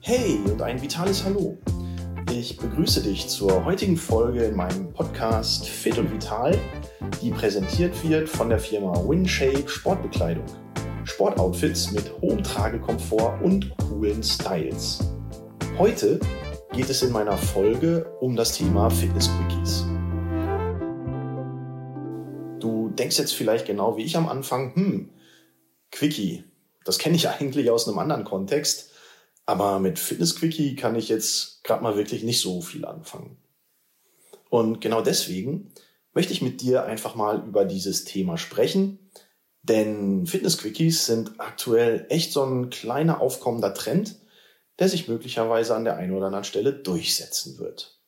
Hey und ein vitales Hallo. Ich begrüße dich zur heutigen Folge in meinem Podcast Fit und Vital, die präsentiert wird von der Firma WinShape Sportbekleidung. Sportoutfits mit hohem Tragekomfort und coolen Styles. Heute geht es in meiner Folge um das Thema Fitness-Quickies. Du denkst jetzt vielleicht genau wie ich am Anfang, hm, Quickie, das kenne ich eigentlich aus einem anderen Kontext, aber mit Fitness-Quickie kann ich jetzt gerade mal wirklich nicht so viel anfangen. Und genau deswegen möchte ich mit dir einfach mal über dieses Thema sprechen, denn Fitness-Quickies sind aktuell echt so ein kleiner aufkommender Trend, der sich möglicherweise an der einen oder anderen Stelle durchsetzen wird.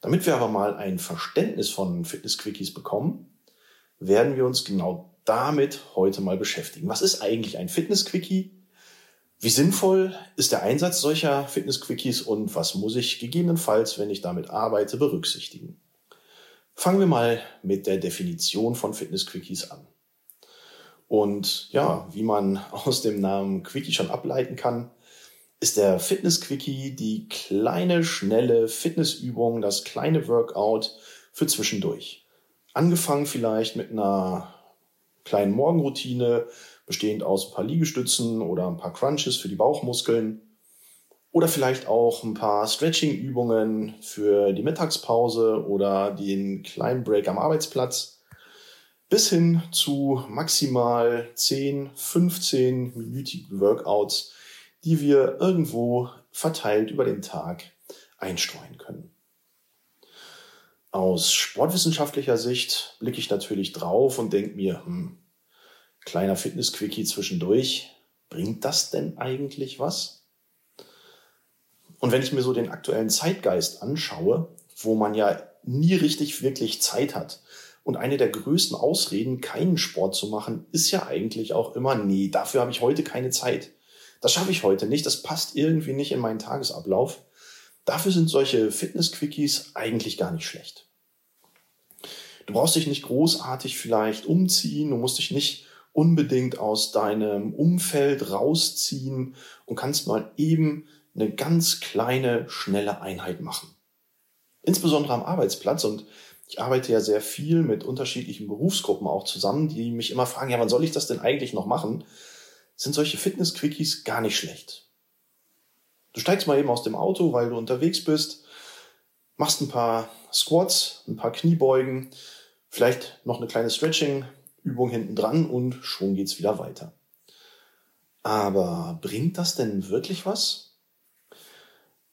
Damit wir aber mal ein Verständnis von Fitness-Quickies bekommen, werden wir uns genau damit heute mal beschäftigen. Was ist eigentlich ein Fitness-Quickie? Wie sinnvoll ist der Einsatz solcher Fitness-Quickies und was muss ich gegebenenfalls, wenn ich damit arbeite, berücksichtigen? Fangen wir mal mit der Definition von Fitness-Quickies an. Und ja, wie man aus dem Namen Quickie schon ableiten kann, ist der Fitness-Quickie die kleine, schnelle Fitnessübung, das kleine Workout für zwischendurch. Angefangen vielleicht mit einer kleinen Morgenroutine, bestehend aus ein paar Liegestützen oder ein paar Crunches für die Bauchmuskeln. Oder vielleicht auch ein paar Stretching-Übungen für die Mittagspause oder den kleinen Break am Arbeitsplatz. Bis hin zu maximal 10, 15 minütigen Workouts, die wir irgendwo verteilt über den Tag einstreuen können. Aus sportwissenschaftlicher Sicht blicke ich natürlich drauf und denke mir, hm, kleiner Fitness-Quickie zwischendurch, bringt das denn eigentlich was? Und wenn ich mir so den aktuellen Zeitgeist anschaue, wo man ja nie richtig wirklich Zeit hat, und eine der größten Ausreden, keinen Sport zu machen, ist ja eigentlich auch immer, nee, dafür habe ich heute keine Zeit. Das schaffe ich heute nicht, das passt irgendwie nicht in meinen Tagesablauf. Dafür sind solche Fitness-Quickies eigentlich gar nicht schlecht. Du brauchst dich nicht großartig vielleicht umziehen, du musst dich nicht unbedingt aus deinem Umfeld rausziehen und kannst mal eben eine ganz kleine, schnelle Einheit machen. Insbesondere am Arbeitsplatz und ich arbeite ja sehr viel mit unterschiedlichen Berufsgruppen auch zusammen, die mich immer fragen, ja, wann soll ich das denn eigentlich noch machen? sind solche Fitness-Quickies gar nicht schlecht. Du steigst mal eben aus dem Auto, weil du unterwegs bist, machst ein paar Squats, ein paar Kniebeugen, vielleicht noch eine kleine Stretching-Übung hinten dran und schon geht's wieder weiter. Aber bringt das denn wirklich was?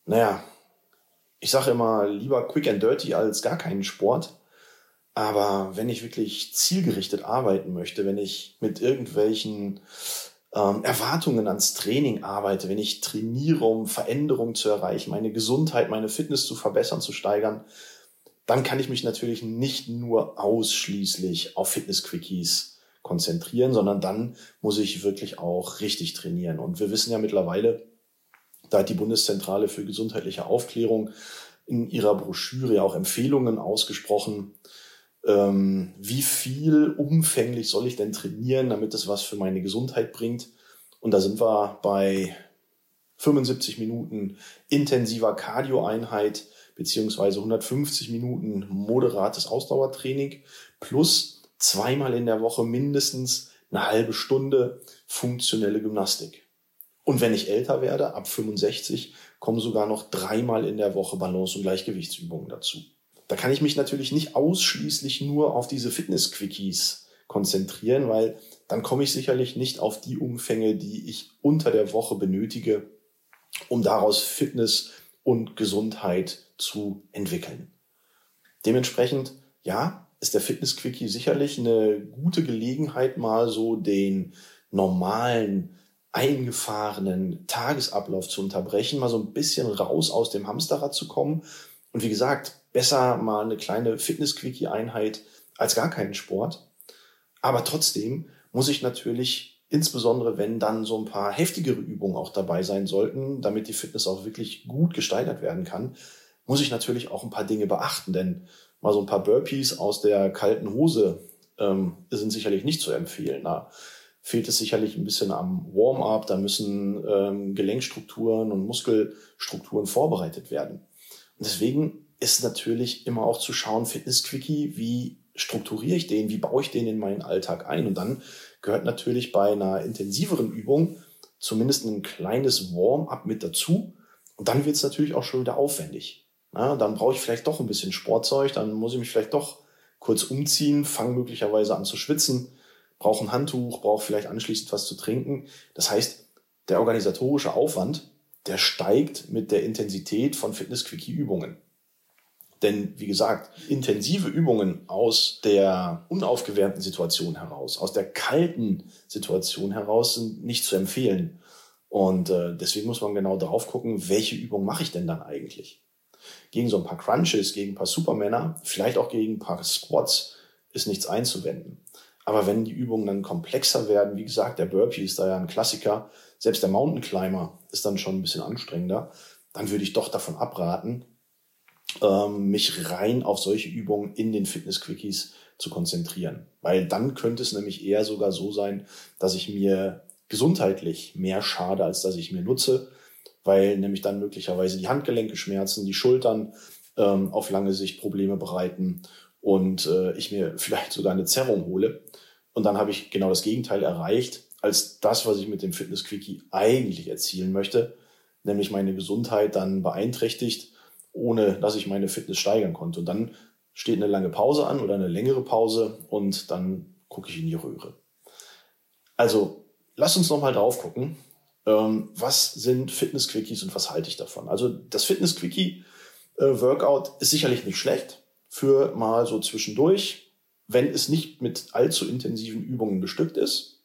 Naja, ich sage immer lieber quick and dirty als gar keinen Sport. Aber wenn ich wirklich zielgerichtet arbeiten möchte, wenn ich mit irgendwelchen ähm, Erwartungen ans Training arbeite, wenn ich trainiere, um Veränderungen zu erreichen, meine Gesundheit, meine Fitness zu verbessern, zu steigern, dann kann ich mich natürlich nicht nur ausschließlich auf Fitness-Quickies konzentrieren, sondern dann muss ich wirklich auch richtig trainieren. Und wir wissen ja mittlerweile, da hat die Bundeszentrale für gesundheitliche Aufklärung in ihrer Broschüre auch Empfehlungen ausgesprochen, ähm, wie viel umfänglich soll ich denn trainieren, damit es was für meine Gesundheit bringt. Und da sind wir bei 75 Minuten intensiver Cardio-Einheit beziehungsweise 150 Minuten moderates Ausdauertraining plus zweimal in der Woche mindestens eine halbe Stunde funktionelle Gymnastik. Und wenn ich älter werde, ab 65, kommen sogar noch dreimal in der Woche Balance- und Gleichgewichtsübungen dazu. Da kann ich mich natürlich nicht ausschließlich nur auf diese Fitness-Quickies konzentrieren, weil dann komme ich sicherlich nicht auf die Umfänge, die ich unter der Woche benötige, um daraus Fitness und Gesundheit zu entwickeln. Dementsprechend, ja, ist der Fitness-Quickie sicherlich eine gute Gelegenheit, mal so den normalen, eingefahrenen Tagesablauf zu unterbrechen, mal so ein bisschen raus aus dem Hamsterrad zu kommen. Und wie gesagt, besser mal eine kleine Fitness-Quickie-Einheit als gar keinen Sport. Aber trotzdem muss ich natürlich, insbesondere wenn dann so ein paar heftigere Übungen auch dabei sein sollten, damit die Fitness auch wirklich gut gesteigert werden kann, muss ich natürlich auch ein paar Dinge beachten. Denn mal so ein paar Burpees aus der kalten Hose ähm, sind sicherlich nicht zu empfehlen. Na, fehlt es sicherlich ein bisschen am Warm-up. Da müssen ähm, Gelenkstrukturen und Muskelstrukturen vorbereitet werden. Und deswegen ist natürlich immer auch zu schauen, Fitness-Quickie, wie strukturiere ich den, wie baue ich den in meinen Alltag ein? Und dann gehört natürlich bei einer intensiveren Übung zumindest ein kleines Warm-up mit dazu. Und dann wird es natürlich auch schon wieder aufwendig. Ja, dann brauche ich vielleicht doch ein bisschen Sportzeug, dann muss ich mich vielleicht doch kurz umziehen, fange möglicherweise an zu schwitzen, brauche ein Handtuch, brauche vielleicht anschließend was zu trinken. Das heißt, der organisatorische Aufwand, der steigt mit der Intensität von Fitness-Quickie-Übungen. Denn wie gesagt, intensive Übungen aus der unaufgewärmten Situation heraus, aus der kalten Situation heraus sind nicht zu empfehlen. Und äh, deswegen muss man genau darauf gucken, welche Übung mache ich denn dann eigentlich. Gegen so ein paar Crunches, gegen ein paar Supermänner, vielleicht auch gegen ein paar Squats ist nichts einzuwenden. Aber wenn die Übungen dann komplexer werden, wie gesagt, der Burpee ist da ja ein Klassiker, selbst der Mountain Climber ist dann schon ein bisschen anstrengender, dann würde ich doch davon abraten, ähm, mich rein auf solche Übungen in den Fitness-Quickies zu konzentrieren. Weil dann könnte es nämlich eher sogar so sein, dass ich mir gesundheitlich mehr schade, als dass ich mir nutze, weil nämlich dann möglicherweise die Handgelenke schmerzen, die Schultern ähm, auf lange Sicht Probleme bereiten und äh, ich mir vielleicht sogar eine Zerrung hole. Und dann habe ich genau das Gegenteil erreicht, als das, was ich mit dem Fitness-Quickie eigentlich erzielen möchte, nämlich meine Gesundheit dann beeinträchtigt ohne dass ich meine Fitness steigern konnte. Und dann steht eine lange Pause an oder eine längere Pause und dann gucke ich in die Röhre. Also lass uns nochmal drauf gucken. Ähm, was sind Fitness-Quickies und was halte ich davon? Also das Fitness-Quickie-Workout ist sicherlich nicht schlecht für mal so zwischendurch, wenn es nicht mit allzu intensiven Übungen bestückt ist.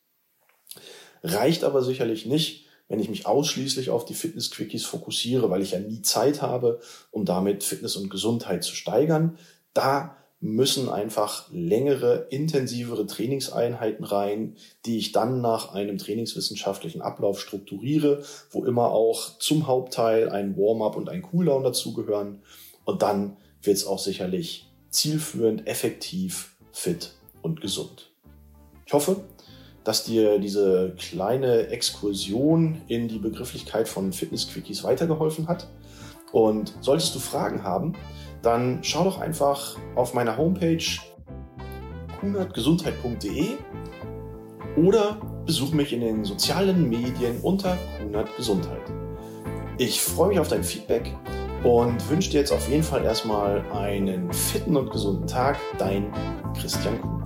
Reicht aber sicherlich nicht, wenn ich mich ausschließlich auf die Fitness-Quickies fokussiere, weil ich ja nie Zeit habe, um damit Fitness und Gesundheit zu steigern. Da müssen einfach längere, intensivere Trainingseinheiten rein, die ich dann nach einem trainingswissenschaftlichen Ablauf strukturiere, wo immer auch zum Hauptteil ein Warm-up und ein Cooldown dazugehören. Und dann wird es auch sicherlich zielführend, effektiv, fit und gesund. Ich hoffe, dass dir diese kleine Exkursion in die Begrifflichkeit von Fitness-Quickies weitergeholfen hat. Und solltest du Fragen haben, dann schau doch einfach auf meiner Homepage kunatgesundheit.de oder besuch mich in den sozialen Medien unter Kunat Gesundheit. Ich freue mich auf dein Feedback und wünsche dir jetzt auf jeden Fall erstmal einen fitten und gesunden Tag. Dein Christian Kuhn.